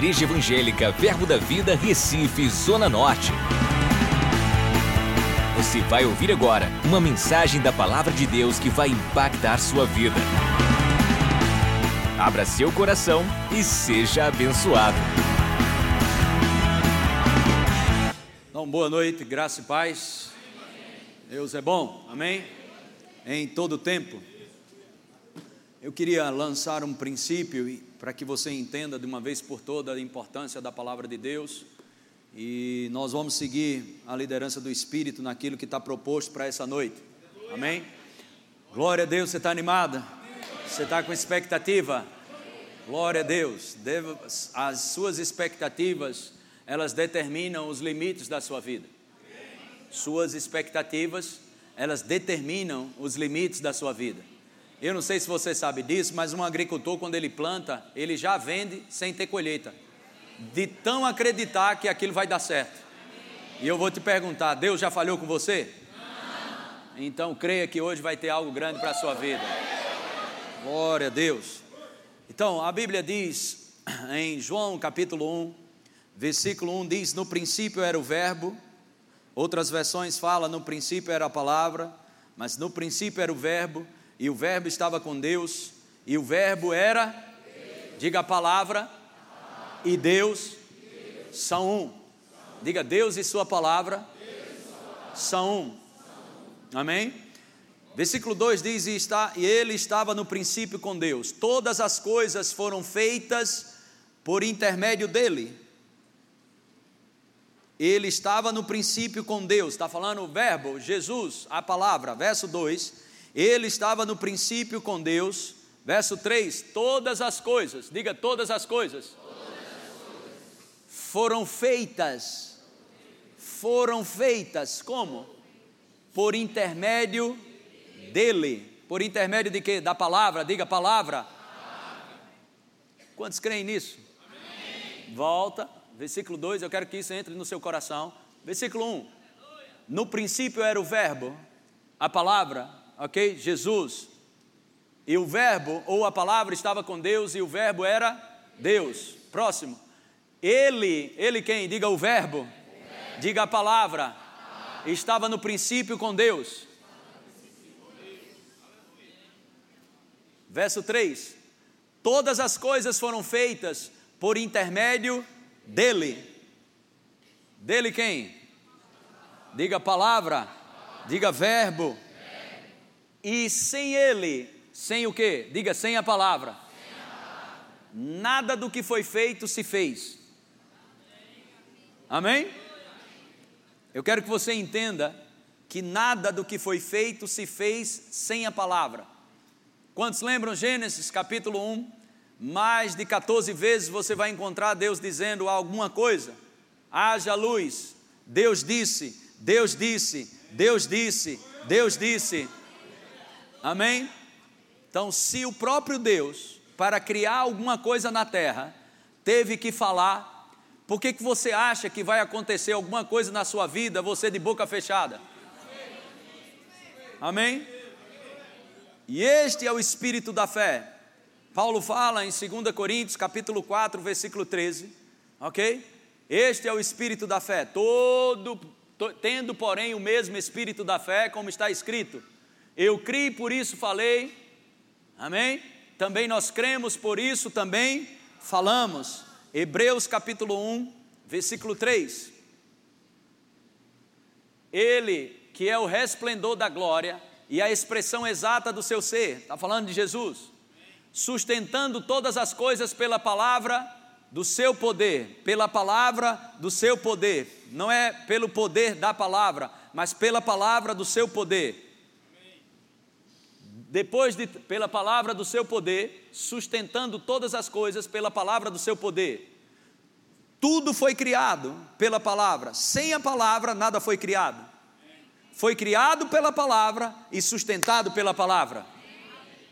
Igreja Evangélica Verbo da Vida, Recife, Zona Norte. Você vai ouvir agora uma mensagem da Palavra de Deus que vai impactar sua vida. Abra seu coração e seja abençoado. Então, boa noite, graça e paz. Deus é bom, amém? Em todo tempo. Eu queria lançar um princípio para que você entenda de uma vez por toda a importância da palavra de Deus. E nós vamos seguir a liderança do Espírito naquilo que está proposto para essa noite. Amém? Glória a Deus, você está animada? Você está com expectativa? Glória a Deus. As suas expectativas, elas determinam os limites da sua vida. Suas expectativas, elas determinam os limites da sua vida. Eu não sei se você sabe disso, mas um agricultor, quando ele planta, ele já vende sem ter colheita, de tão acreditar que aquilo vai dar certo. E eu vou te perguntar: Deus já falhou com você? Então creia que hoje vai ter algo grande para a sua vida. Glória a Deus. Então, a Bíblia diz em João capítulo 1, versículo 1 diz: No princípio era o Verbo. Outras versões falam: No princípio era a palavra, mas no princípio era o Verbo e o Verbo estava com Deus, e o Verbo era, diga a palavra, e Deus são um. Diga Deus e Sua palavra são um. Amém? Versículo 2 diz: e, está, e ele estava no princípio com Deus, todas as coisas foram feitas por intermédio dele. Ele estava no princípio com Deus, está falando o verbo, Jesus, a palavra, verso 2 ele estava no princípio com Deus. Verso 3: Todas as coisas, diga todas as coisas, todas as coisas. foram feitas, foram feitas como? Por intermédio dele. Por intermédio de quê? Da palavra, diga palavra. palavra. Quantos creem nisso? Amém. Volta, versículo 2, eu quero que isso entre no seu coração. Versículo 1: No princípio era o Verbo, a palavra, ok? Jesus. E o Verbo, ou a palavra, estava com Deus e o Verbo era Deus. Próximo. Ele, ele quem? Diga o Verbo. Diga a palavra. Estava no princípio com Deus. Verso 3: Todas as coisas foram feitas por intermédio dele. Dele quem? Diga palavra, diga verbo. E sem ele, sem o que? Diga, sem a palavra. Sem a palavra. Nada do que foi feito se fez. Amém? Eu quero que você entenda que nada do que foi feito se fez sem a palavra. Quantos lembram Gênesis capítulo 1? Mais de 14 vezes você vai encontrar Deus dizendo alguma coisa. Haja luz. Deus disse, Deus disse, Deus disse, Deus disse. Amém? Então, se o próprio Deus, para criar alguma coisa na terra, teve que falar, por que, que você acha que vai acontecer alguma coisa na sua vida, você de boca fechada? Amém? E este é o espírito da fé. Paulo fala em 2 Coríntios, capítulo 4, versículo 13, ok? Este é o espírito da fé, todo, tendo, porém, o mesmo espírito da fé, como está escrito eu criei, por isso falei. Amém? Também nós cremos, por isso também falamos. Hebreus capítulo 1, versículo 3. Ele, que é o resplendor da glória e a expressão exata do seu ser, está falando de Jesus, sustentando todas as coisas pela palavra do seu poder, pela palavra do seu poder, não é pelo poder da palavra, mas pela palavra do seu poder depois de, pela palavra do seu poder, sustentando todas as coisas pela palavra do seu poder. Tudo foi criado pela palavra, sem a palavra nada foi criado. Foi criado pela palavra e sustentado pela palavra.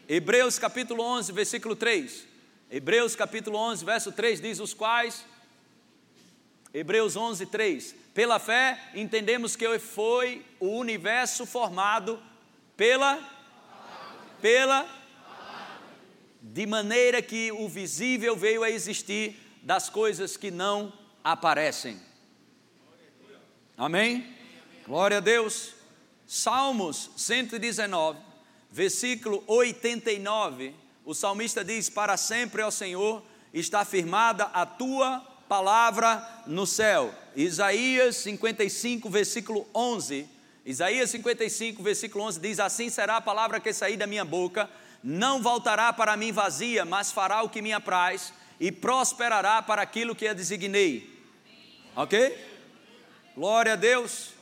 Hebreus capítulo 11, versículo 3. Hebreus capítulo 11, verso 3 diz: Os quais, Hebreus 11, 3. Pela fé entendemos que foi o universo formado pela pela de maneira que o visível veio a existir das coisas que não aparecem. Amém? Glória a Deus. Salmos 119, versículo 89, o salmista diz: Para sempre, ó Senhor, está firmada a tua palavra no céu. Isaías 55, versículo 11. Isaías 55, versículo 11 diz: Assim será a palavra que sair da minha boca, não voltará para mim vazia, mas fará o que me apraz e prosperará para aquilo que a designei. Ok? Glória a Deus.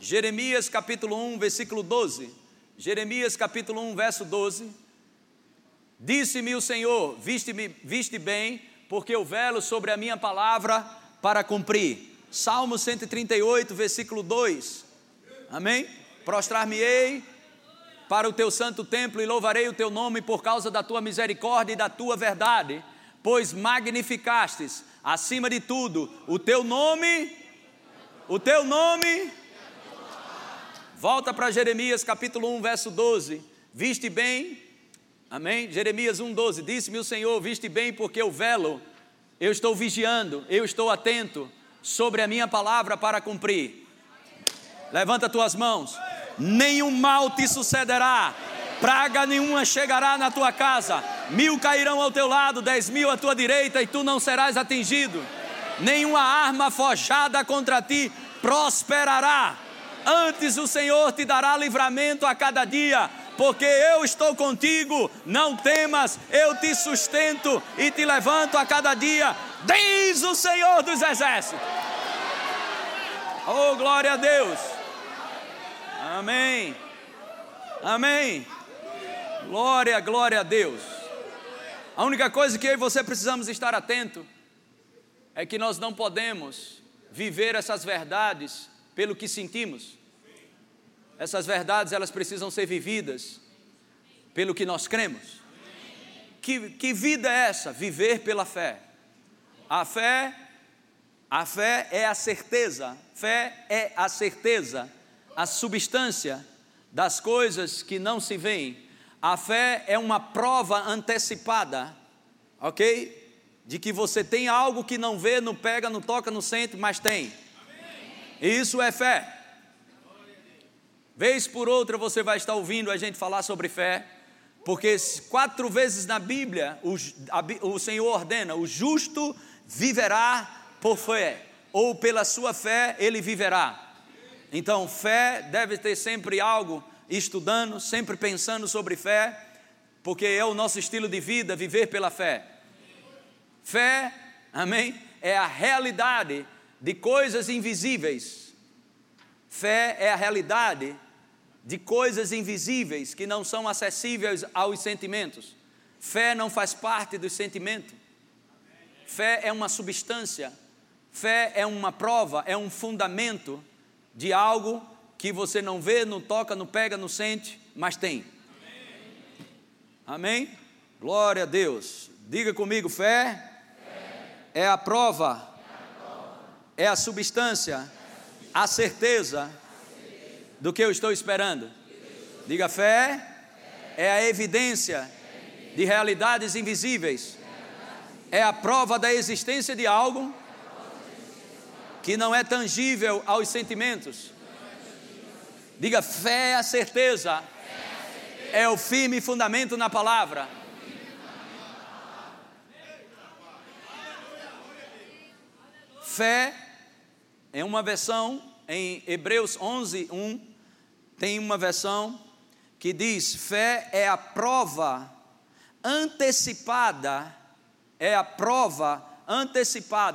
Jeremias capítulo 1, versículo 12. Jeremias capítulo 1, verso 12. Disse-me o Senhor: Viste-me, viste bem, porque eu velo sobre a minha palavra para cumprir. Salmo 138, versículo 2. Amém? Prostrar-me-ei para o teu santo templo e louvarei o teu nome por causa da tua misericórdia e da tua verdade, pois magnificastes acima de tudo o teu nome, o teu nome. Volta para Jeremias capítulo 1, verso 12. Viste bem, amém? Jeremias 1, 12. Disse-me o Senhor: Viste bem, porque eu velo, eu estou vigiando, eu estou atento sobre a minha palavra para cumprir. Levanta tuas mãos nenhum mal te sucederá, praga nenhuma chegará na tua casa, mil cairão ao teu lado, dez mil à tua direita, e tu não serás atingido. Nenhuma arma forjada contra ti prosperará. Antes o Senhor te dará livramento a cada dia, porque eu estou contigo, não temas, eu te sustento e te levanto a cada dia, diz o Senhor dos Exércitos. Oh, glória a Deus! Amém. Amém. Glória, glória a Deus. A única coisa que eu e você precisamos estar atento é que nós não podemos viver essas verdades pelo que sentimos. Essas verdades elas precisam ser vividas pelo que nós cremos. Que, que vida é essa? Viver pela fé. A fé, a fé é a certeza. Fé é a certeza a substância das coisas que não se veem. A fé é uma prova antecipada, ok? De que você tem algo que não vê, não pega, não toca, não sente, mas tem. Isso é fé. Vez por outra você vai estar ouvindo a gente falar sobre fé, porque quatro vezes na Bíblia o, a, o Senhor ordena: o justo viverá por fé, ou pela sua fé ele viverá. Então, fé deve ter sempre algo estudando, sempre pensando sobre fé, porque é o nosso estilo de vida viver pela fé. Fé, amém, é a realidade de coisas invisíveis. Fé é a realidade de coisas invisíveis que não são acessíveis aos sentimentos. Fé não faz parte do sentimento. Fé é uma substância. Fé é uma prova, é um fundamento de algo que você não vê, não toca, não pega, não sente, mas tem. Amém? Amém? Glória a Deus. Diga comigo: fé, fé. É, a prova, é a prova, é a substância, é a, a certeza, do que eu estou esperando. Diga: fé. é a evidência de realidades invisíveis, é a prova da existência de algo que não é tangível aos sentimentos. Diga fé é a certeza, é o firme fundamento na palavra. Fé é uma versão em Hebreus 11, 1, tem uma versão que diz: fé é a prova antecipada, é a prova antecipada,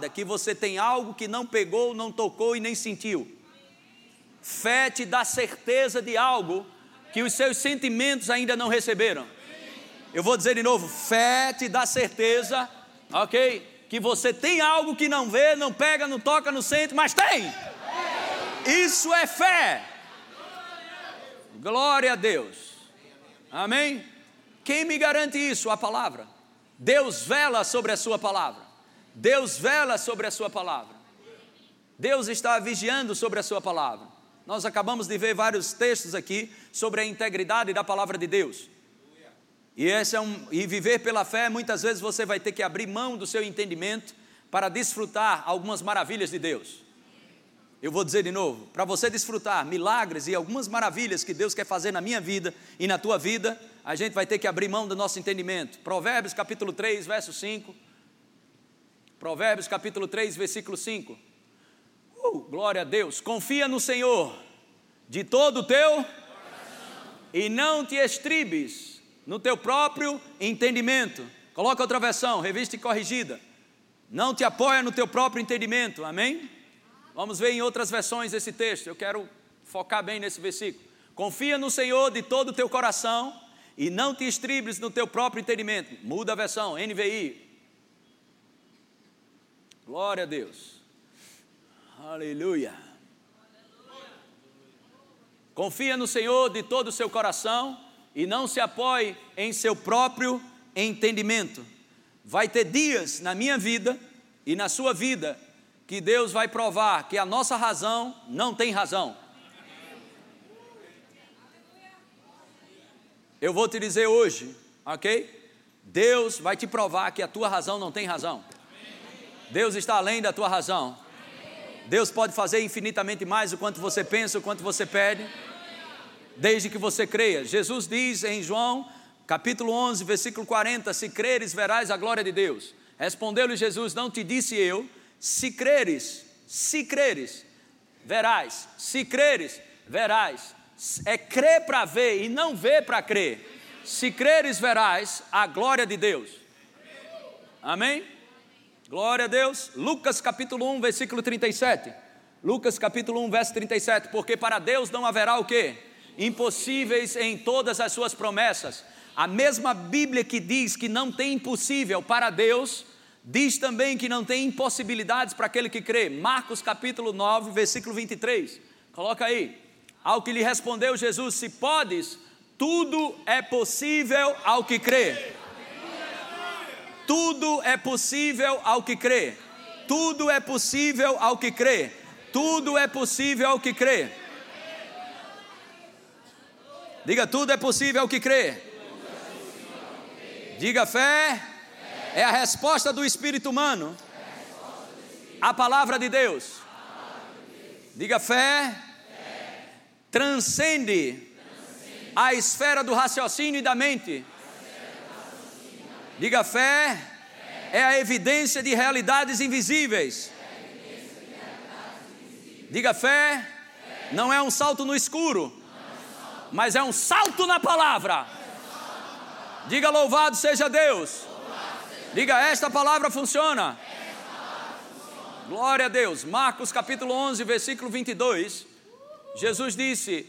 que você tem algo que não pegou, não tocou e nem sentiu. Fé te dá certeza de algo que os seus sentimentos ainda não receberam. Eu vou dizer de novo: fé te dá certeza, ok? Que você tem algo que não vê, não pega, não toca, não sente, mas tem. Isso é fé. Glória a Deus. Amém? Quem me garante isso? A palavra. Deus vela sobre a sua palavra. Deus vela sobre a sua palavra. Deus está vigiando sobre a sua palavra. Nós acabamos de ver vários textos aqui sobre a integridade da palavra de Deus. E, esse é um, e viver pela fé, muitas vezes você vai ter que abrir mão do seu entendimento, para desfrutar algumas maravilhas de Deus. Eu vou dizer de novo, para você desfrutar milagres e algumas maravilhas que Deus quer fazer na minha vida e na tua vida, a gente vai ter que abrir mão do nosso entendimento. Provérbios capítulo 3, verso 5. Provérbios capítulo 3, versículo 5. Uh, glória a Deus. Confia no Senhor de todo o teu e não te estribes no teu próprio entendimento. Coloca outra versão, revista e corrigida. Não te apoia no teu próprio entendimento. Amém? Vamos ver em outras versões esse texto. Eu quero focar bem nesse versículo. Confia no Senhor de todo o teu coração e não te estribes no teu próprio entendimento. Muda a versão, NVI. Glória a Deus. Aleluia. Confia no Senhor de todo o seu coração e não se apoie em seu próprio entendimento. Vai ter dias na minha vida e na sua vida que Deus vai provar que a nossa razão não tem razão. Eu vou te dizer hoje, ok? Deus vai te provar que a tua razão não tem razão. Deus está além da tua razão. Deus pode fazer infinitamente mais do quanto você pensa, o quanto você pede, desde que você creia. Jesus diz em João, capítulo 11, versículo 40: Se creres, verás a glória de Deus. Respondeu-lhe Jesus: Não te disse eu se creres, se creres, verás. Se creres, verás. É crer para ver e não ver para crer. Se creres, verás a glória de Deus. Amém? Glória a Deus. Lucas capítulo 1, versículo 37. Lucas capítulo 1, verso 37. Porque para Deus não haverá o quê? Impossíveis em todas as suas promessas. A mesma Bíblia que diz que não tem impossível para Deus, Diz também que não tem impossibilidades para aquele que crê. Marcos capítulo 9, versículo 23. Coloca aí. Ao que lhe respondeu Jesus: Se podes, tudo é possível ao que crê. Tudo é possível ao que crê. Tudo é possível ao que crê. Tudo é possível ao que crê. Diga: tudo é possível ao que crê. Diga fé é a resposta do espírito humano à palavra de Deus. Diga fé, transcende a esfera do raciocínio e da mente. Diga fé, é a evidência de realidades invisíveis. Diga fé, não é um salto no escuro, mas é um salto na palavra. Diga louvado seja Deus. Diga, esta palavra funciona. Glória a Deus. Marcos capítulo 11, versículo 22. Jesus disse: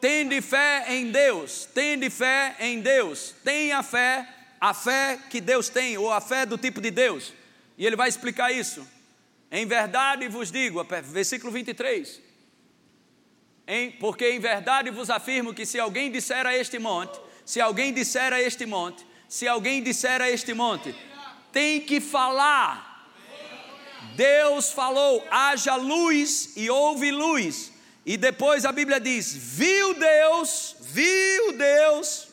Tende fé em Deus, tende fé em Deus, tenha fé, a fé que Deus tem, ou a fé do tipo de Deus. E ele vai explicar isso. Em verdade vos digo, versículo 23. Em, porque em verdade vos afirmo que se alguém disser a este monte, se alguém disser a este monte, se alguém disser a este monte, tem que falar. Deus falou: haja luz e houve luz. E depois a Bíblia diz: viu Deus, viu Deus,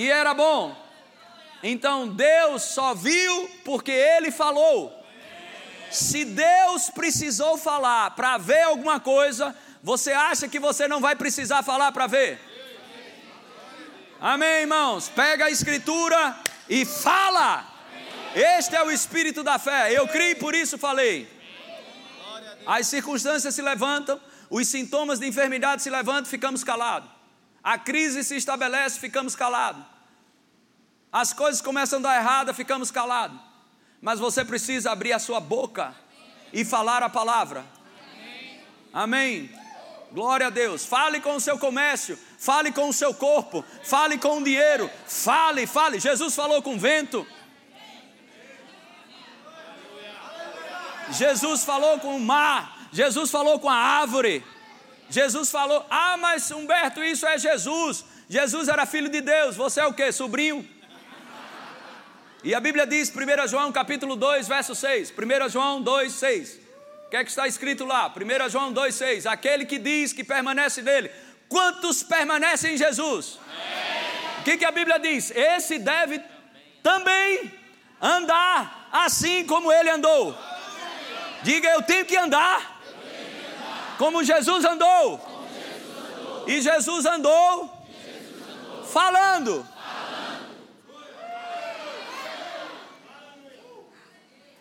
que era bom. Então Deus só viu porque Ele falou. Se Deus precisou falar para ver alguma coisa, você acha que você não vai precisar falar para ver? Amém, irmãos? Pega a Escritura e fala. Este é o espírito da fé. Eu criei, por isso falei. As circunstâncias se levantam, os sintomas de enfermidade se levantam, ficamos calados. A crise se estabelece, ficamos calados. As coisas começam a dar errado, ficamos calados. Mas você precisa abrir a sua boca e falar a palavra. Amém. Glória a Deus. Fale com o seu comércio, fale com o seu corpo, fale com o dinheiro, fale, fale. Jesus falou com o vento. Jesus falou com o mar, Jesus falou com a árvore. Jesus falou: "Ah, mas Humberto, isso é Jesus. Jesus era filho de Deus. Você é o que? Sobrinho?" E a Bíblia diz, 1 João capítulo 2, verso 6. 1 João 2, 6. O que é que está escrito lá? 1 João 2,6: Aquele que diz que permanece nele. Quantos permanecem em Jesus? O que, que a Bíblia diz? Esse deve também andar assim como ele andou. Diga, eu tenho que andar como Jesus andou. E Jesus andou falando.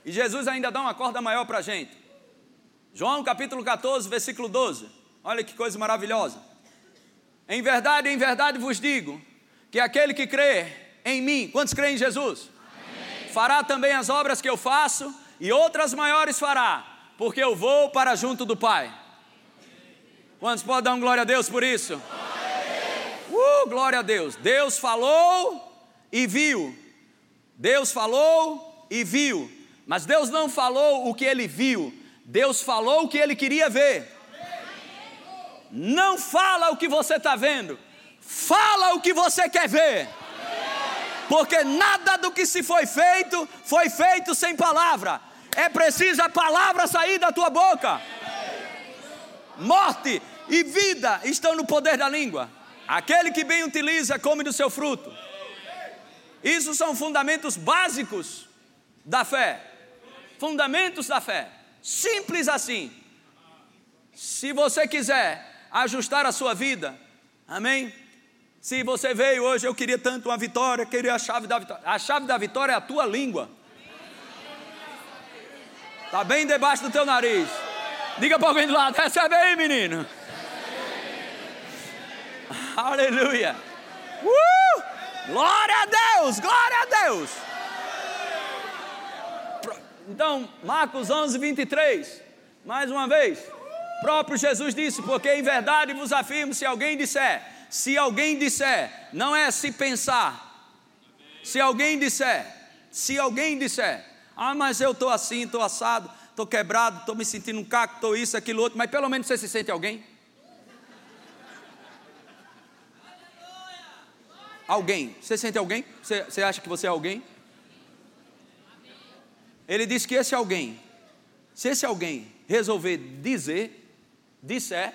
E Jesus ainda dá uma corda maior para a gente. João capítulo 14, versículo 12. Olha que coisa maravilhosa. Em verdade, em verdade vos digo que aquele que crê em mim, quantos creem em Jesus? Amém. Fará também as obras que eu faço e outras maiores fará, porque eu vou para junto do Pai. Quantos podem dar um glória a Deus por isso? Glória uh, glória a Deus. Deus falou e viu. Deus falou e viu. Mas Deus não falou o que ele viu, Deus falou o que ele queria ver. Não fala o que você está vendo, fala o que você quer ver. Porque nada do que se foi feito foi feito sem palavra. É preciso a palavra sair da tua boca. Morte e vida estão no poder da língua. Aquele que bem utiliza, come do seu fruto. Isso são fundamentos básicos da fé fundamentos da fé. Simples assim. Se você quiser ajustar a sua vida, amém? Se você veio hoje, eu queria tanto uma vitória, queria a chave da vitória. A chave da vitória é a tua língua. Está bem debaixo do teu nariz. Diga para alguém do lado, recebe aí, menino. Aleluia. Uh! Glória a Deus, glória a Deus. Então, Marcos 11, 23, mais uma vez, próprio Jesus disse: Porque em verdade vos afirmo, se alguém disser, se alguém disser, não é se pensar, se alguém disser, se alguém disser, ah, mas eu estou assim, estou assado, estou quebrado, estou me sentindo um caco, estou isso, aquilo outro, mas pelo menos você se sente alguém? Alguém, você sente alguém? Você, você acha que você é alguém? Ele diz que esse alguém, se esse alguém resolver dizer, disser,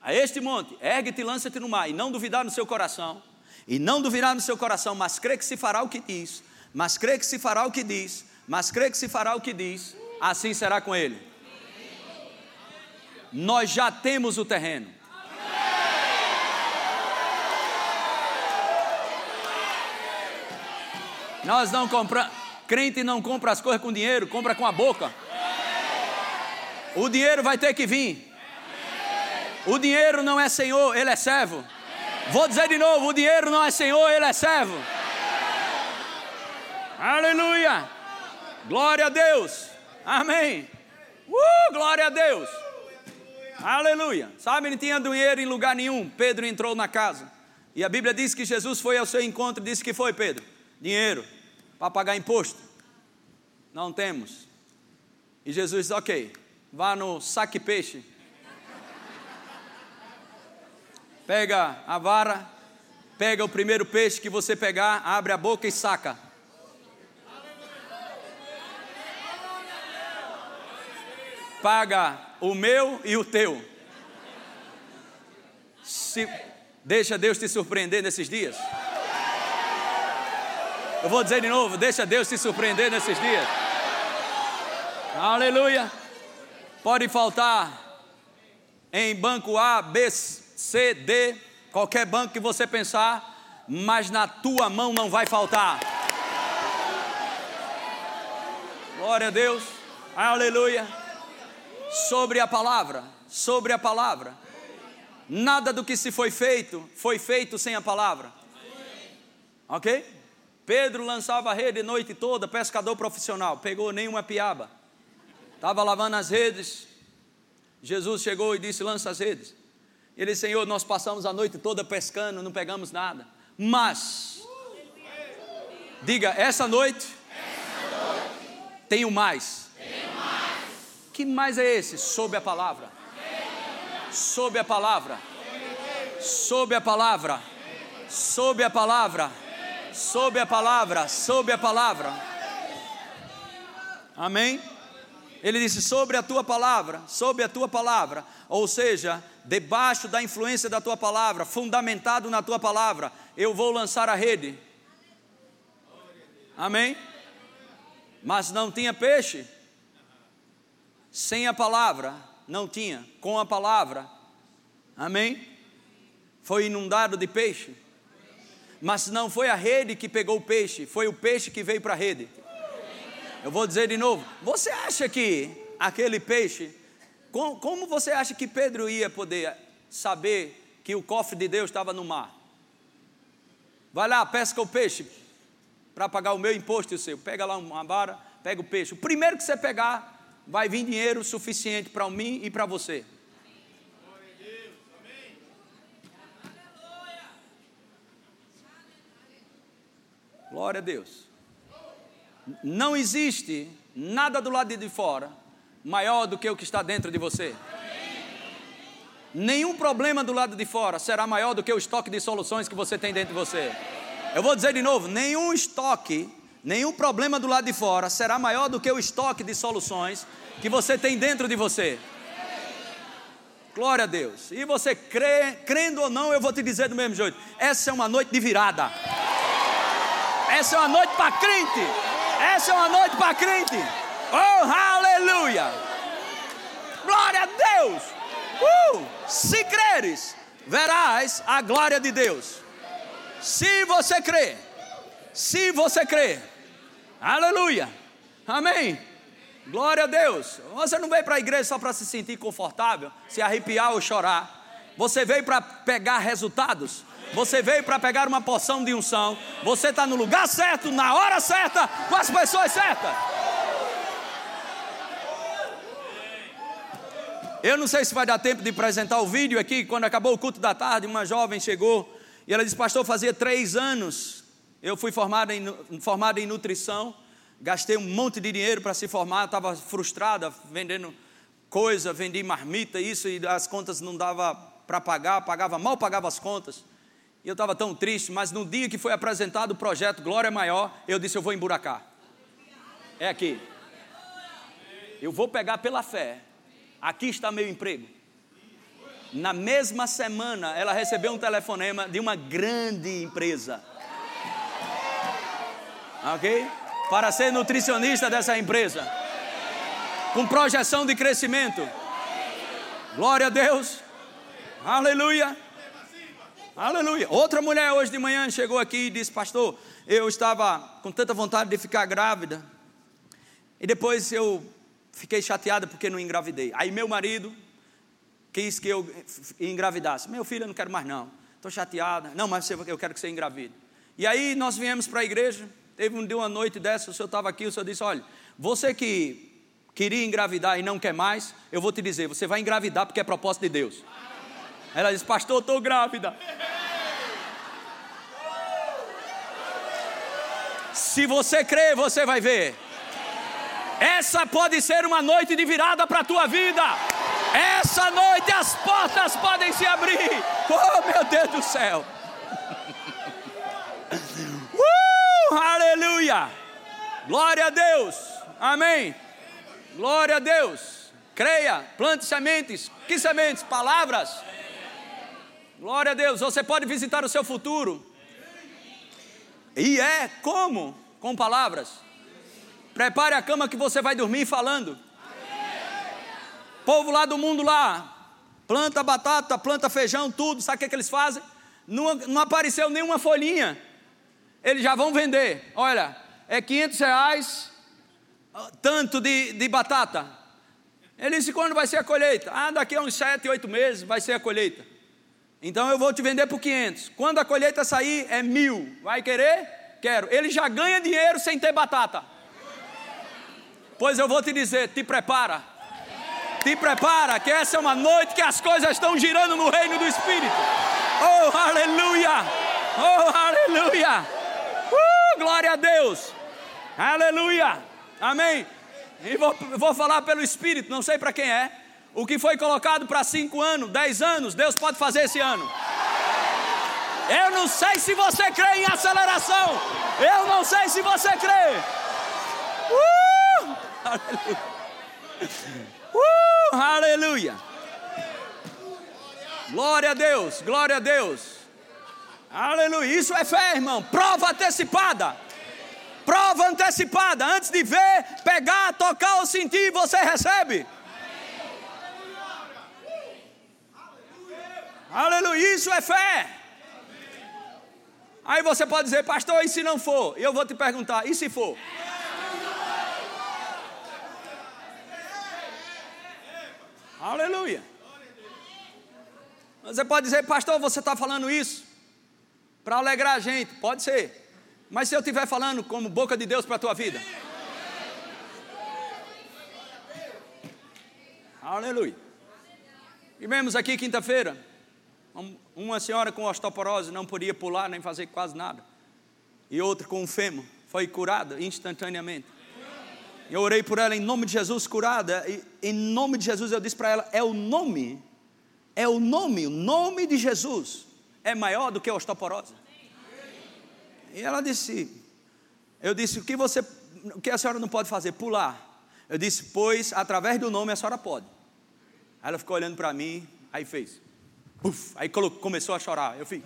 a este monte, ergue-te e lança-te no mar, e não duvidar no seu coração, e não duvidar no seu coração, mas crê que se fará o que diz, mas crê que se fará o que diz, mas crê que se fará o que diz, assim será com ele. Nós já temos o terreno. Nós não compramos. Crente não compra as coisas com dinheiro, compra com a boca. O dinheiro vai ter que vir. O dinheiro não é senhor, ele é servo. Vou dizer de novo: o dinheiro não é senhor, ele é servo. Aleluia! Glória a Deus! Amém! Uh, glória a Deus! Aleluia! Sabe, não tinha dinheiro em lugar nenhum. Pedro entrou na casa. E a Bíblia diz que Jesus foi ao seu encontro e disse que foi, Pedro? Dinheiro para pagar imposto? Não temos. E Jesus diz: Ok, vá no saque peixe. Pega a vara, pega o primeiro peixe que você pegar, abre a boca e saca. Paga o meu e o teu. Se, deixa Deus te surpreender nesses dias. Eu vou dizer de novo: deixa Deus te surpreender nesses dias. Aleluia. Pode faltar em banco A, B, C, D, qualquer banco que você pensar, mas na tua mão não vai faltar. Glória a Deus. Aleluia. Sobre a palavra, sobre a palavra. Nada do que se foi feito foi feito sem a palavra. OK? Pedro lançava a rede noite toda, pescador profissional, pegou nenhuma piaba. Estava lavando as redes. Jesus chegou e disse: Lança as redes. Ele Senhor, nós passamos a noite toda pescando, não pegamos nada. Mas, diga, essa noite, essa noite tenho, mais. tenho mais. Que mais é esse? Sob a palavra. Sob a palavra. Sob a palavra. Sob a palavra sob a palavra, sob a palavra. Amém? Ele disse: sobre a tua palavra, sobre a tua palavra, ou seja, debaixo da influência da tua palavra, fundamentado na tua palavra, eu vou lançar a rede. Amém? mas não tinha peixe. Sem a palavra, não tinha. Com a palavra, amém? Foi inundado de peixe. Mas não foi a rede que pegou o peixe, foi o peixe que veio para a rede. Eu vou dizer de novo: você acha que aquele peixe, como, como você acha que Pedro ia poder saber que o cofre de Deus estava no mar? Vai lá, pesca o peixe para pagar o meu imposto e o seu. Pega lá uma vara, pega o peixe. O primeiro que você pegar, vai vir dinheiro suficiente para mim e para você. Glória a Deus. Não existe nada do lado de fora maior do que o que está dentro de você. Nenhum problema do lado de fora será maior do que o estoque de soluções que você tem dentro de você. Eu vou dizer de novo: nenhum estoque, nenhum problema do lado de fora será maior do que o estoque de soluções que você tem dentro de você. Glória a Deus. E você crê, crendo ou não, eu vou te dizer do mesmo jeito: essa é uma noite de virada. Essa é uma noite para crente. Essa é uma noite para crente. Oh, aleluia! Glória a Deus! Uh, se creres, verás a glória de Deus. Se você crê, se você crê, aleluia, amém. Glória a Deus. Você não veio para a igreja só para se sentir confortável, se arrepiar ou chorar. Você veio para pegar resultados. Você veio para pegar uma porção de unção. Você está no lugar certo, na hora certa, com as pessoas certas. Eu não sei se vai dar tempo de apresentar o vídeo aqui. Quando acabou o culto da tarde, uma jovem chegou e ela disse: Pastor, fazia três anos eu fui formada em, formada em nutrição, gastei um monte de dinheiro para se formar, estava frustrada vendendo coisa, vendi marmita, isso, e as contas não dava para pagar, pagava mal, pagava as contas. E eu estava tão triste, mas no dia que foi apresentado o projeto Glória Maior, eu disse: Eu vou emburacar. É aqui. Eu vou pegar pela fé aqui está meu emprego. Na mesma semana, ela recebeu um telefonema de uma grande empresa. Ok? Para ser nutricionista dessa empresa. Com projeção de crescimento. Glória a Deus. Aleluia. Aleluia. Outra mulher hoje de manhã chegou aqui e disse: Pastor, eu estava com tanta vontade de ficar grávida. E depois eu fiquei chateada porque não engravidei. Aí meu marido quis que eu engravidasse. Meu filho, eu não quero mais não. Estou chateada. Não, mas eu quero que você engravide. E aí nós viemos para a igreja. Teve um dia, uma noite dessa, o senhor estava aqui, o senhor disse: Olha, você que queria engravidar e não quer mais, eu vou te dizer, você vai engravidar porque é propósito de Deus. Ela disse: Pastor, estou grávida. Se você crer, você vai ver. Essa pode ser uma noite de virada para a tua vida. Essa noite as portas podem se abrir. Oh, meu Deus do céu. Uh, aleluia. Glória a Deus. Amém. Glória a Deus. Creia, plante sementes. Que sementes? Palavras. Glória a Deus. Você pode visitar o seu futuro. E é como? Com palavras. Prepare a cama que você vai dormir falando. Povo lá do mundo lá, planta batata, planta feijão, tudo, sabe o que, é que eles fazem? Não, não apareceu nenhuma folhinha. Eles já vão vender. Olha, é 500 reais, tanto de, de batata. Ele disse: quando vai ser a colheita? Ah, daqui a uns 7, 8 meses vai ser a colheita. Então eu vou te vender por 500. Quando a colheita sair, é mil. Vai querer? Quero. Ele já ganha dinheiro sem ter batata. Pois eu vou te dizer: te prepara. Te prepara, que essa é uma noite que as coisas estão girando no reino do Espírito. Oh, aleluia! Oh, aleluia! Uh, glória a Deus! Aleluia! Amém! E vou, vou falar pelo Espírito, não sei para quem é. O que foi colocado para cinco anos, dez anos, Deus pode fazer esse ano. Eu não sei se você crê em aceleração. Eu não sei se você crê. Uh! Aleluia. Uh, aleluia. Glória a Deus, glória a Deus. Aleluia. Isso é fé, irmão. Prova antecipada. Prova antecipada, antes de ver, pegar, tocar ou sentir, você recebe. Aleluia, isso é fé. Aí você pode dizer, pastor, e se não for? E eu vou te perguntar, e se for? Aleluia. Você pode dizer, pastor, você está falando isso para alegrar a gente. Pode ser. Mas se eu estiver falando como boca de Deus para a tua vida. Aleluia. E vemos aqui quinta-feira, uma senhora com osteoporose não podia pular nem fazer quase nada. E outra com um fêmur foi curada instantaneamente. Eu orei por ela em nome de Jesus, curada. E em nome de Jesus eu disse para ela: é o nome, é o nome, o nome de Jesus é maior do que a osteoporose. E ela disse: eu disse, o que você, o que a senhora não pode fazer? Pular. Eu disse, pois através do nome a senhora pode. Ela ficou olhando para mim, aí fez. Uf, aí começou a chorar. Eu fui.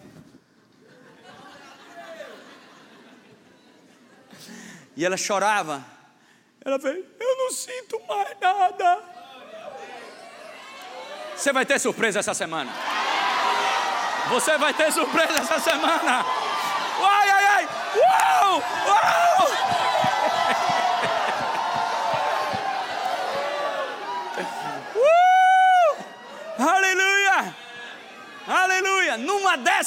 E ela chorava. Ela fez, eu não sinto mais nada. Você vai ter surpresa essa semana. Você vai ter surpresa essa semana. Ai, ai, ai. Uau! Uau!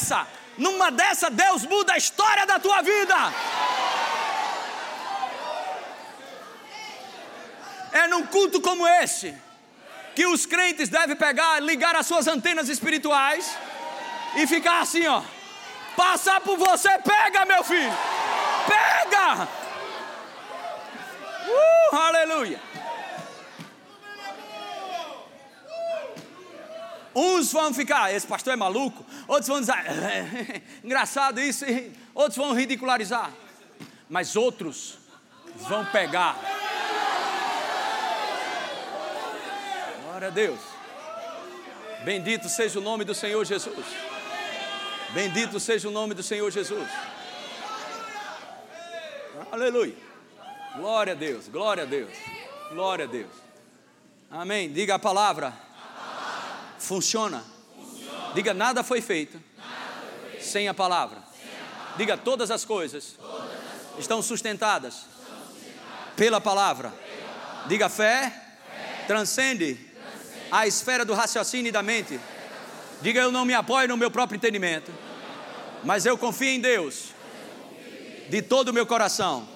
Dessa, numa dessa, Deus muda a história da tua vida. É num culto como esse que os crentes devem pegar, ligar as suas antenas espirituais e ficar assim, ó. Passar por você, pega, meu filho. Pega! Uh, aleluia! Uns vão ficar, esse pastor é maluco. Outros vão dizer, é, engraçado isso. Outros vão ridicularizar. Mas outros vão pegar. Glória a Deus. Bendito seja o nome do Senhor Jesus. Bendito seja o nome do Senhor Jesus. Aleluia. Glória a Deus, glória a Deus, glória a Deus. Amém. Diga a palavra. Funciona. Funciona. Diga nada foi feito, nada foi feito. Sem, a palavra. sem a palavra. Diga todas as coisas, todas as coisas. Estão, sustentadas sustentadas pela palavra. Pela palavra. Diga fé, fé. Transcende, transcende a esfera do raciocínio e da mente. Diga eu não me apoio no meu próprio entendimento, mas eu confio em Deus de todo o meu coração.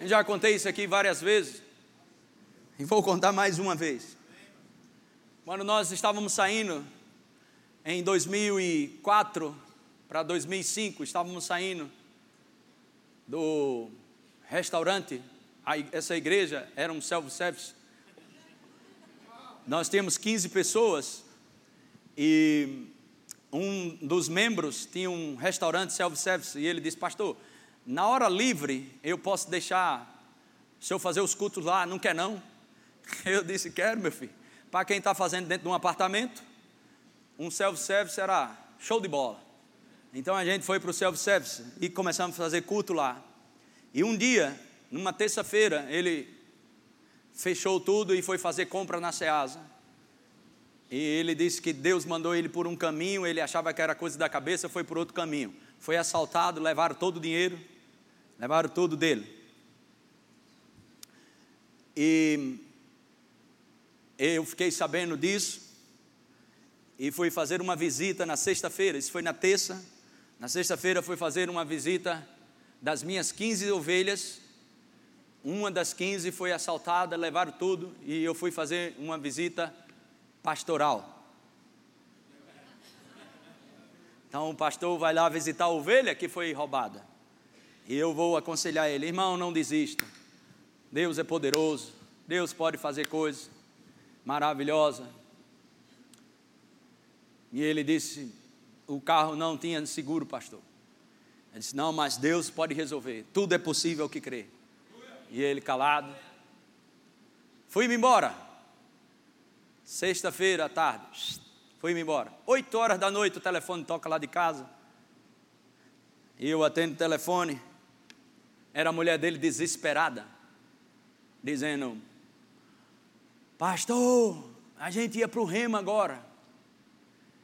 Eu já contei isso aqui várias vezes. E vou contar mais uma vez. Quando nós estávamos saindo em 2004 para 2005, estávamos saindo do restaurante, essa igreja era um self-service. Nós tínhamos 15 pessoas e um dos membros tinha um restaurante self-service e ele disse: Pastor, na hora livre eu posso deixar o senhor fazer os cultos lá? Não quer não? Eu disse: Quero, meu filho. Para quem está fazendo dentro de um apartamento, um self-service era show de bola. Então a gente foi para o self-service e começamos a fazer culto lá. E um dia, numa terça-feira, ele fechou tudo e foi fazer compra na Ceasa. E ele disse que Deus mandou ele por um caminho, ele achava que era coisa da cabeça, foi por outro caminho. Foi assaltado, levaram todo o dinheiro, levaram tudo dele. E eu fiquei sabendo disso e fui fazer uma visita na sexta-feira, isso foi na terça. Na sexta-feira fui fazer uma visita das minhas 15 ovelhas. Uma das 15 foi assaltada, levaram tudo e eu fui fazer uma visita pastoral. Então o pastor vai lá visitar a ovelha que foi roubada. E eu vou aconselhar ele, irmão, não desista. Deus é poderoso, Deus pode fazer coisas maravilhosa. E ele disse: O carro não tinha seguro, pastor. Ele disse: Não, mas Deus pode resolver. Tudo é possível que crê. E ele calado. Fui-me embora. Sexta-feira à tarde. Fui-me embora. Oito horas da noite o telefone toca lá de casa. E eu atendo o telefone. Era a mulher dele desesperada, dizendo: Pastor, a gente ia para o Remo agora.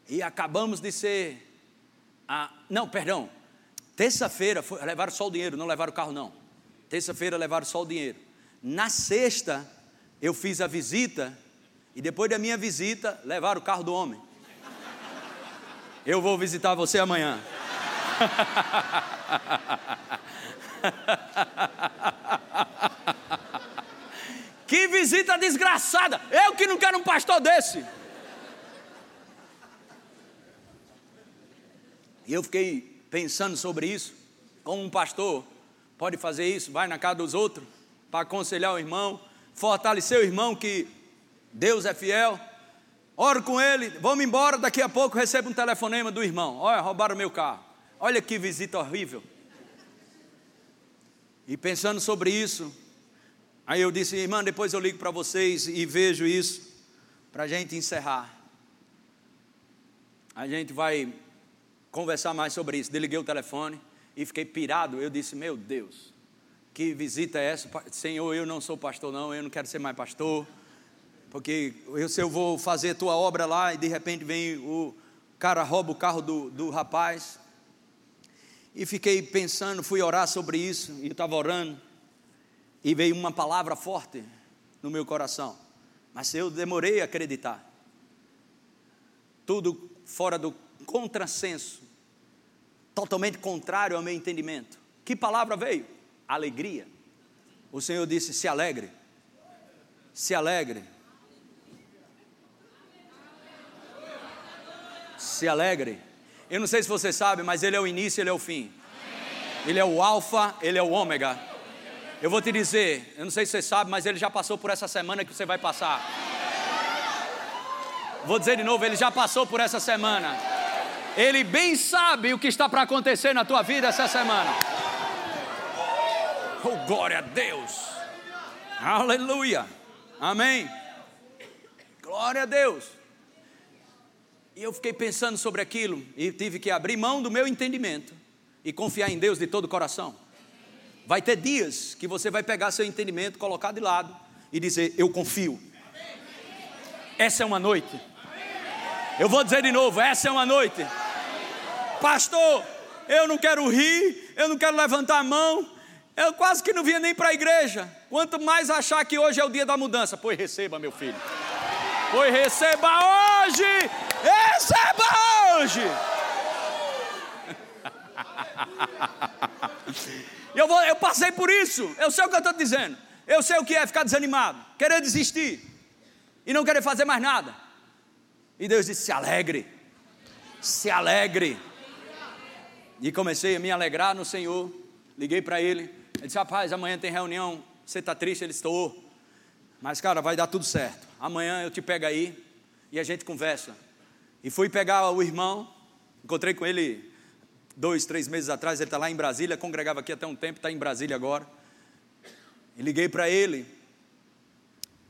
E acabamos de ser. A... Não, perdão. Terça-feira levaram só o dinheiro, não levaram o carro, não. Terça-feira levaram só o dinheiro. Na sexta, eu fiz a visita. E depois da minha visita, levaram o carro do homem. Eu vou visitar você amanhã. que visita desgraçada! Eu que não quero um pastor desse. E eu fiquei pensando sobre isso. Como um pastor pode fazer isso? Vai na casa dos outros para aconselhar o irmão, fortalecer o irmão que Deus é fiel. Oro com ele, vamos embora, daqui a pouco recebo um telefonema do irmão. Olha, roubaram meu carro. Olha que visita horrível. E pensando sobre isso, aí eu disse, irmã, depois eu ligo para vocês e vejo isso, para a gente encerrar. A gente vai conversar mais sobre isso. Desliguei o telefone e fiquei pirado. Eu disse, meu Deus, que visita é essa? Senhor, eu não sou pastor, não, eu não quero ser mais pastor. Porque eu, se eu vou fazer tua obra lá e de repente vem o cara rouba o carro do, do rapaz, e fiquei pensando, fui orar sobre isso, e eu estava orando, e veio uma palavra forte no meu coração. Mas eu demorei a acreditar. Tudo fora do contrassenso, totalmente contrário ao meu entendimento. Que palavra veio? Alegria. O Senhor disse: se alegre. Se alegre. Se alegre. Eu não sei se você sabe, mas Ele é o início, Ele é o fim. Ele é o Alfa, Ele é o Ômega. Eu vou te dizer, eu não sei se você sabe, mas Ele já passou por essa semana que você vai passar. Vou dizer de novo, Ele já passou por essa semana. Ele bem sabe o que está para acontecer na tua vida essa semana. Oh, glória a Deus. Aleluia. Amém. Glória a Deus. E eu fiquei pensando sobre aquilo e tive que abrir mão do meu entendimento e confiar em Deus de todo o coração. Vai ter dias que você vai pegar seu entendimento, colocar de lado e dizer: Eu confio. Essa é uma noite. Eu vou dizer de novo: essa é uma noite. Pastor, eu não quero rir, eu não quero levantar a mão, eu quase que não vinha nem para a igreja. Quanto mais achar que hoje é o dia da mudança, pois receba, meu filho. Pois receba hoje Receba hoje. Eu, vou, eu passei por isso, eu sei o que eu estou dizendo. Eu sei o que é ficar desanimado, querer desistir e não querer fazer mais nada. E Deus disse: se alegre, se alegre. E comecei a me alegrar no Senhor. Liguei para ele. Ele disse: Rapaz, amanhã tem reunião. Você está triste? Ele estou. Mas, cara, vai dar tudo certo. Amanhã eu te pego aí e a gente conversa. E fui pegar o irmão, encontrei com ele dois, três meses atrás, ele está lá em Brasília, congregava aqui até um tempo, está em Brasília agora. E liguei para ele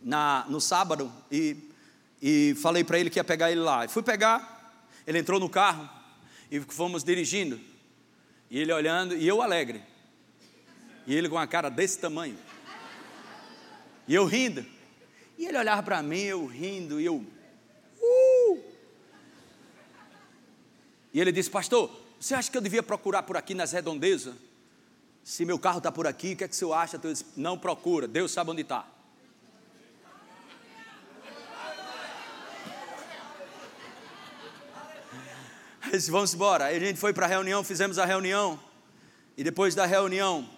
na, no sábado e, e falei para ele que ia pegar ele lá. E fui pegar, ele entrou no carro e fomos dirigindo. E ele olhando, e eu alegre. E ele com uma cara desse tamanho. E eu rindo. E ele olhava para mim, eu rindo, e eu, E ele disse: Pastor, você acha que eu devia procurar por aqui nas redondezas? Se meu carro está por aqui, o que é que o senhor acha? Eu disse, Não procura, Deus sabe onde está. disse, vamos embora. Aí a gente foi para a reunião, fizemos a reunião. E depois da reunião,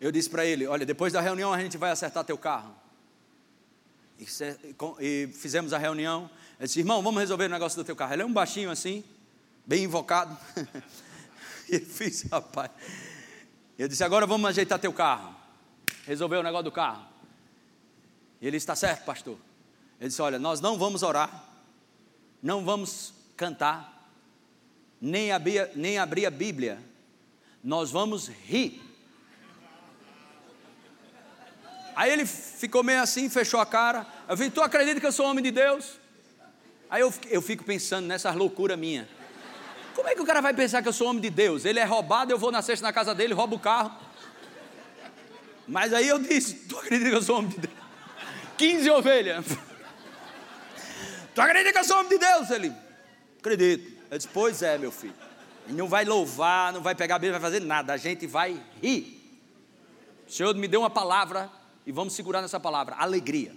eu disse para ele: Olha, depois da reunião a gente vai acertar teu carro. E, e fizemos a reunião. Ele disse, irmão, vamos resolver o negócio do teu carro. Ele é um baixinho assim, bem invocado. e eu fiz, rapaz. Eu disse, agora vamos ajeitar teu carro. Resolveu o negócio do carro. E ele está certo, pastor. Ele disse, olha, nós não vamos orar, não vamos cantar, nem abrir, nem abrir a Bíblia. Nós vamos rir. Aí ele ficou meio assim, fechou a cara. Eu falei, tu acredita que eu sou homem de Deus? Aí eu, eu fico pensando nessas loucuras minhas. Como é que o cara vai pensar que eu sou homem de Deus? Ele é roubado, eu vou na sexta na casa dele, roubo o carro. Mas aí eu disse: Tu acredita que eu sou homem de Deus? 15 ovelhas. Tu acredita que eu sou homem de Deus? Ele, acredito. Eu disse: Pois é, meu filho. E não vai louvar, não vai pegar a Bíblia, vai fazer nada. A gente vai rir. O Senhor me deu uma palavra e vamos segurar nessa palavra: alegria.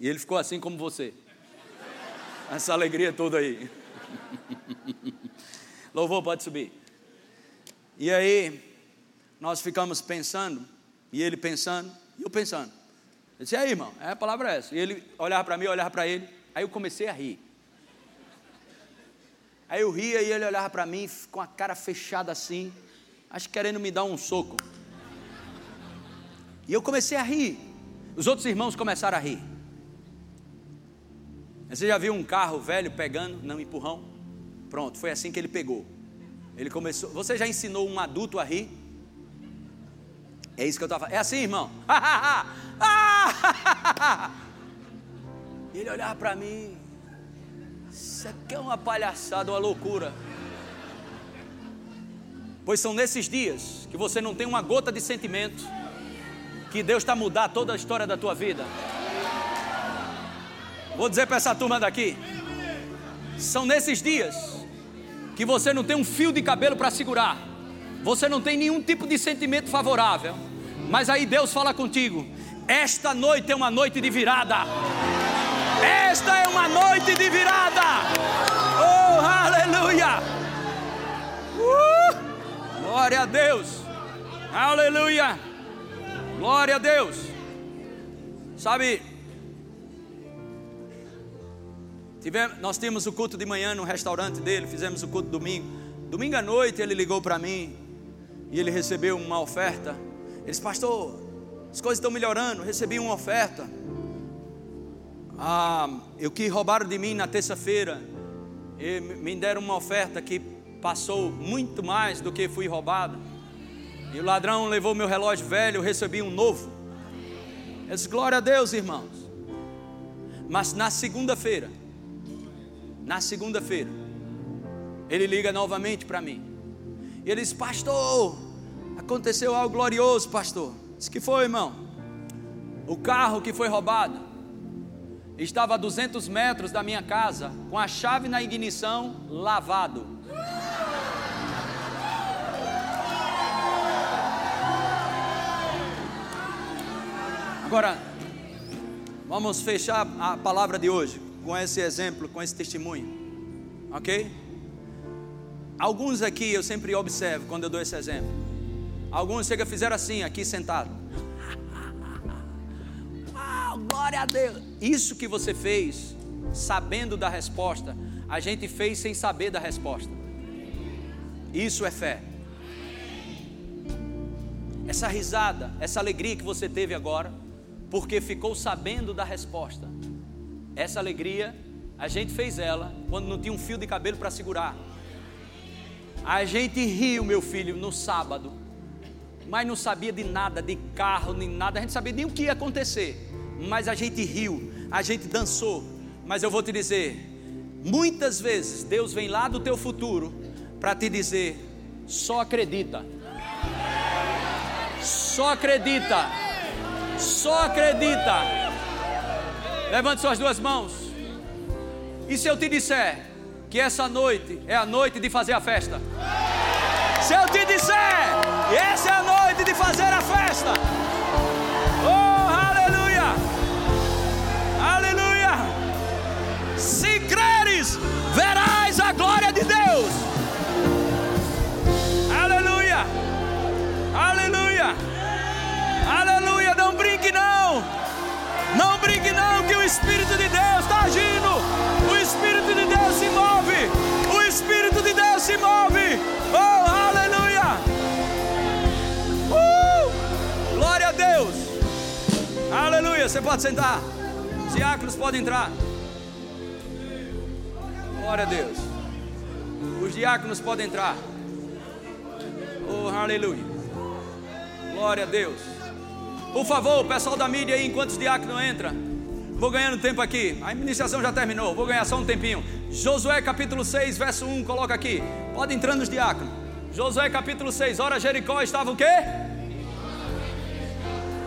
E ele ficou assim como você. Essa alegria toda aí. Louvor, pode subir. E aí, nós ficamos pensando, e ele pensando, e eu pensando. Eu disse, aí, irmão, é, a palavra é essa. E ele olhava para mim, olhava para ele. Aí eu comecei a rir. Aí eu ria e ele olhava para mim com a cara fechada assim, acho que querendo me dar um soco. E eu comecei a rir. Os outros irmãos começaram a rir. Você já viu um carro velho pegando, não empurrão? Pronto, foi assim que ele pegou. Ele começou. Você já ensinou um adulto a rir? É isso que eu estava falando. É assim, irmão. ele olhava para mim. Isso aqui é uma palhaçada, uma loucura. Pois são nesses dias que você não tem uma gota de sentimento, que Deus está mudar toda a história da tua vida. Vou dizer para essa turma daqui: são nesses dias que você não tem um fio de cabelo para segurar, você não tem nenhum tipo de sentimento favorável, mas aí Deus fala contigo: esta noite é uma noite de virada. Esta é uma noite de virada. Oh, aleluia! Uh, glória a Deus. Aleluia! Glória a Deus. Sabe, tivemos, nós tínhamos o culto de manhã no restaurante dele, fizemos o culto domingo. Domingo à noite ele ligou para mim e ele recebeu uma oferta. Ele disse, pastor, as coisas estão melhorando, recebi uma oferta. Ah, o que roubaram de mim na terça-feira, me deram uma oferta que passou muito mais do que fui roubado. E o ladrão levou meu relógio velho, eu recebi um novo. Eu disse, glória a Deus, irmãos. Mas na segunda-feira, na segunda-feira, ele liga novamente para mim. E ele diz, pastor, aconteceu algo glorioso, pastor. Diz que foi, irmão. O carro que foi roubado Estava a 200 metros da minha casa, com a chave na ignição, lavado. Agora, vamos fechar a palavra de hoje com esse exemplo, com esse testemunho, ok? Alguns aqui eu sempre observo quando eu dou esse exemplo. Alguns chega fizeram assim, aqui sentado. Uau, glória a Deus. Isso que você fez, sabendo da resposta, a gente fez sem saber da resposta. Isso é fé. Essa risada, essa alegria que você teve agora, porque ficou sabendo da resposta. Essa alegria, a gente fez ela quando não tinha um fio de cabelo para segurar. A gente riu, meu filho, no sábado, mas não sabia de nada, de carro, nem nada, a gente sabia nem o que ia acontecer mas a gente riu, a gente dançou. Mas eu vou te dizer, muitas vezes Deus vem lá do teu futuro para te dizer: só acredita. Só acredita. Só acredita. Levante suas duas mãos. E se eu te disser que essa noite é a noite de fazer a festa? Se eu te disser, essa é a noite de fazer a festa. verás a glória de Deus. Aleluia, aleluia, aleluia. Não brinque, não, não brinque, que o Espírito de Deus está agindo. O Espírito de Deus se move, o Espírito de Deus se move. Oh, aleluia, uh, glória a Deus, aleluia. Você pode sentar, os diáconos podem entrar. Glória a Deus. Os diáconos podem entrar. Oh, aleluia. Glória a Deus. Por favor, o pessoal da mídia aí, enquanto os diáconos entram. Vou ganhando tempo aqui. A administração já terminou. Vou ganhar só um tempinho. Josué capítulo 6, verso 1, coloca aqui. Pode entrar nos diáconos. Josué capítulo 6, ora Jericó estava o quê?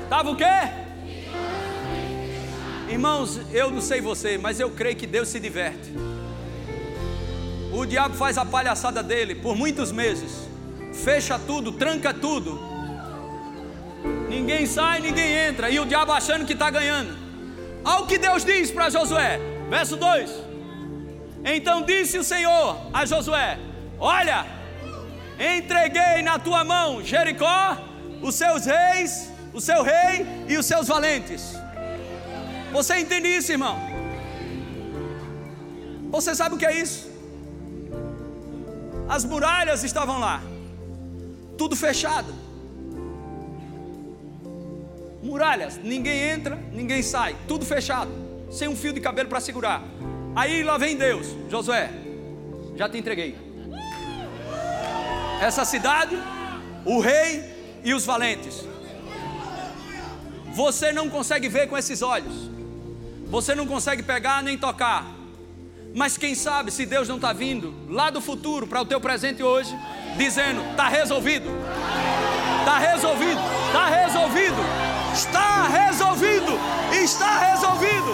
Estava o quê? Irmãos, eu não sei você, mas eu creio que Deus se diverte. O diabo faz a palhaçada dele por muitos meses, fecha tudo, tranca tudo. Ninguém sai, ninguém entra, e o diabo achando que está ganhando. Olha o que Deus diz para Josué, verso 2: Então disse o Senhor a Josué: Olha, entreguei na tua mão Jericó, os seus reis, o seu rei e os seus valentes. Você entende isso, irmão? Você sabe o que é isso? As muralhas estavam lá, tudo fechado. Muralhas, ninguém entra, ninguém sai, tudo fechado, sem um fio de cabelo para segurar. Aí lá vem Deus, Josué, já te entreguei. Essa cidade, o rei e os valentes. Você não consegue ver com esses olhos, você não consegue pegar nem tocar, mas quem sabe se Deus não está vindo lá do futuro para o teu presente hoje, dizendo: está resolvido, está resolvido, está resolvido, está resolvido, está resolvido.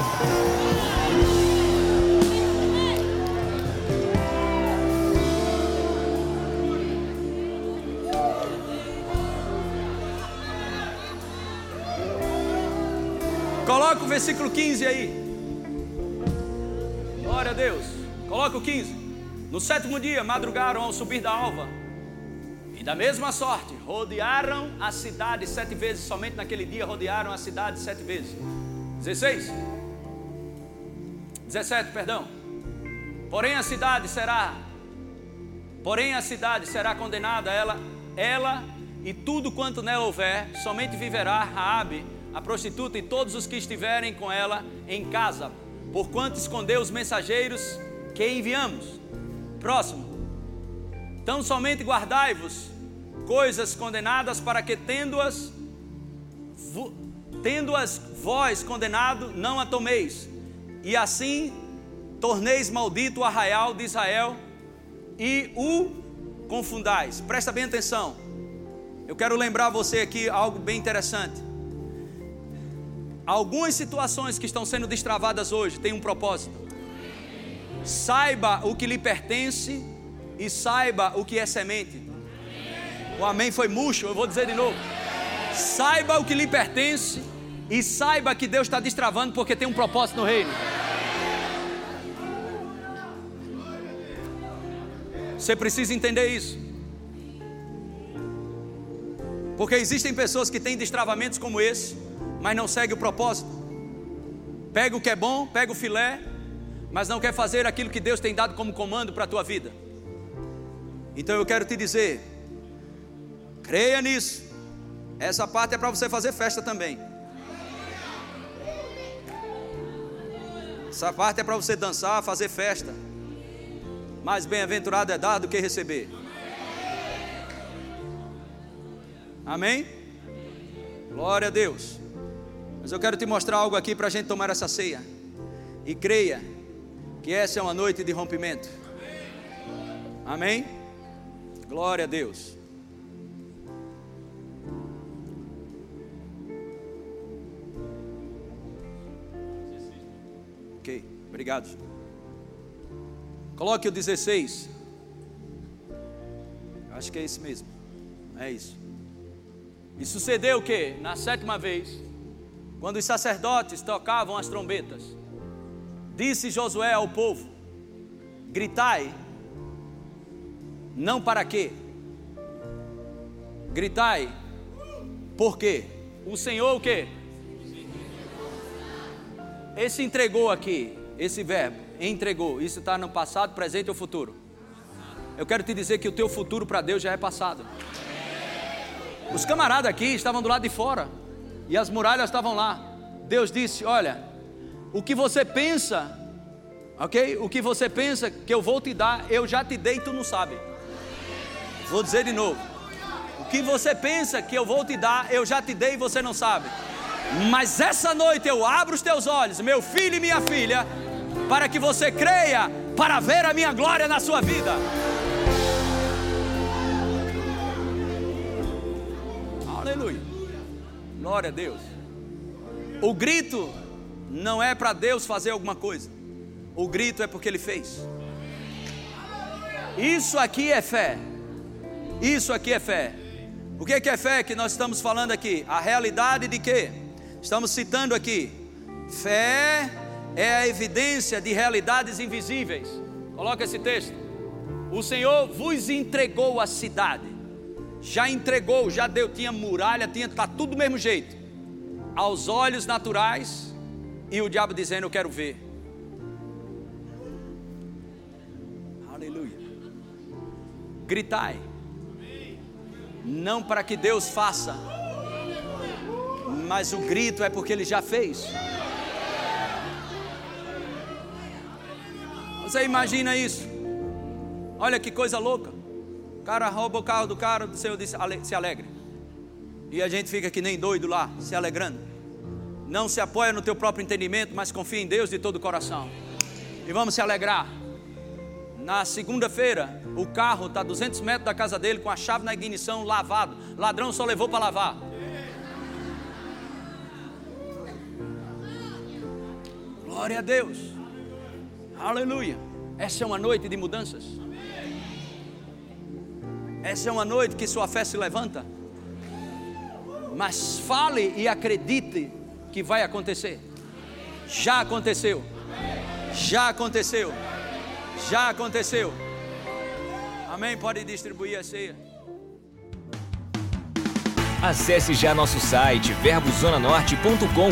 Coloca o versículo 15 aí. Glória a Deus. Coloca o 15. No sétimo dia, madrugaram ao subir da alva. E da mesma sorte, rodearam a cidade sete vezes. Somente naquele dia rodearam a cidade sete vezes. 16. 17, perdão. Porém a cidade será Porém a cidade será condenada ela ela e tudo quanto nela houver, somente viverá Raabe a prostituta e todos os que estiverem com ela em casa, porquanto escondeu os mensageiros que enviamos. Próximo. Então somente guardai-vos coisas condenadas para que tendo-as tendo-as vós condenado, não a tomeis. E assim torneis maldito o arraial de Israel e o confundais. Presta bem atenção. Eu quero lembrar você aqui algo bem interessante. Algumas situações que estão sendo destravadas hoje têm um propósito. Saiba o que lhe pertence e saiba o que é semente. O amém foi murcho, eu vou dizer de novo. Saiba o que lhe pertence e saiba que Deus está destravando porque tem um propósito no reino. Você precisa entender isso. Porque existem pessoas que têm destravamentos como esse mas não segue o propósito. Pega o que é bom, pega o filé, mas não quer fazer aquilo que Deus tem dado como comando para a tua vida. Então eu quero te dizer, creia nisso. Essa parte é para você fazer festa também. Essa parte é para você dançar, fazer festa. Mais bem-aventurado é dar do que receber. Amém? Glória a Deus. Mas eu quero te mostrar algo aqui para a gente tomar essa ceia. E creia que essa é uma noite de rompimento. Amém? Glória a Deus. Ok, obrigado. Coloque o 16. Acho que é esse mesmo. É isso. E sucedeu o que? Na sétima vez quando os sacerdotes tocavam as trombetas, disse Josué ao povo: Gritai, não para quê? Gritai, por quê? O Senhor o quê? Esse entregou aqui, esse verbo, entregou, isso está no passado, presente ou futuro? Eu quero te dizer que o teu futuro para Deus já é passado. Os camaradas aqui estavam do lado de fora, e as muralhas estavam lá. Deus disse: Olha, o que você pensa, ok? O que você pensa que eu vou te dar, eu já te dei e tu não sabe. Vou dizer de novo: O que você pensa que eu vou te dar, eu já te dei e você não sabe. Mas essa noite eu abro os teus olhos, meu filho e minha filha, para que você creia para ver a minha glória na sua vida. Aleluia. Glória a Deus. O grito não é para Deus fazer alguma coisa. O grito é porque Ele fez. Isso aqui é fé. Isso aqui é fé. O que é fé que nós estamos falando aqui? A realidade de quê? Estamos citando aqui. Fé é a evidência de realidades invisíveis. Coloca esse texto. O Senhor vos entregou a cidade. Já entregou, já deu, tinha muralha, tinha tá tudo do mesmo jeito. Aos olhos naturais e o diabo dizendo eu quero ver. Aleluia. Gritai. Não para que Deus faça, mas o grito é porque ele já fez. Você imagina isso? Olha que coisa louca. O cara rouba o carro do cara, o Senhor disse, se alegre. E a gente fica que nem doido lá, se alegrando. Não se apoia no teu próprio entendimento, mas confia em Deus de todo o coração. E vamos se alegrar. Na segunda-feira, o carro está a 200 metros da casa dele com a chave na ignição lavado. Ladrão só levou para lavar. Glória a Deus. Aleluia. Essa é uma noite de mudanças. Essa é uma noite que sua fé se levanta. Mas fale e acredite que vai acontecer. Já aconteceu. Já aconteceu. Já aconteceu. Amém? Pode distribuir a ceia. Acesse já nosso site verbozonanorte.com,